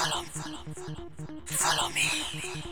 follow, follow, follow me.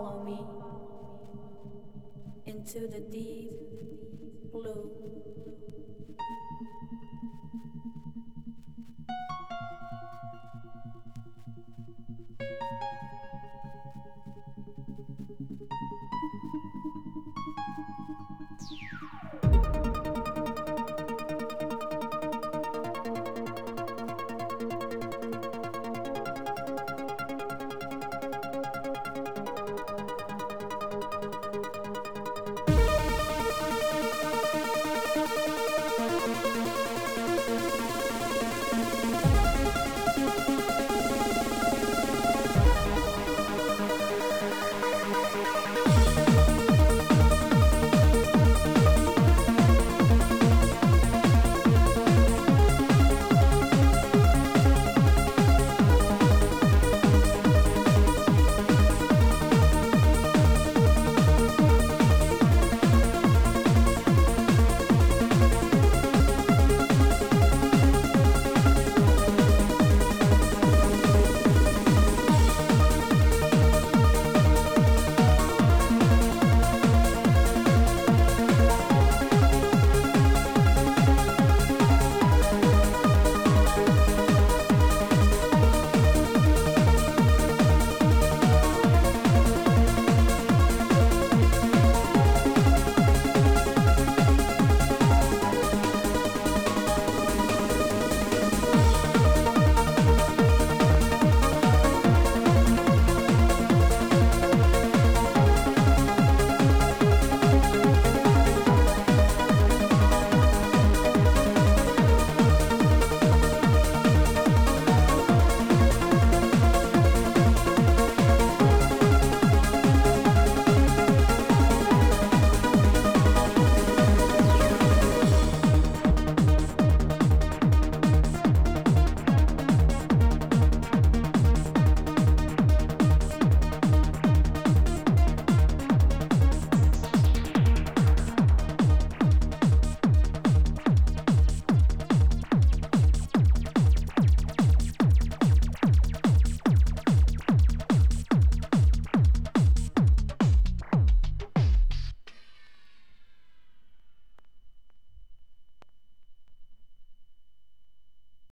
Follow me into the deep blue.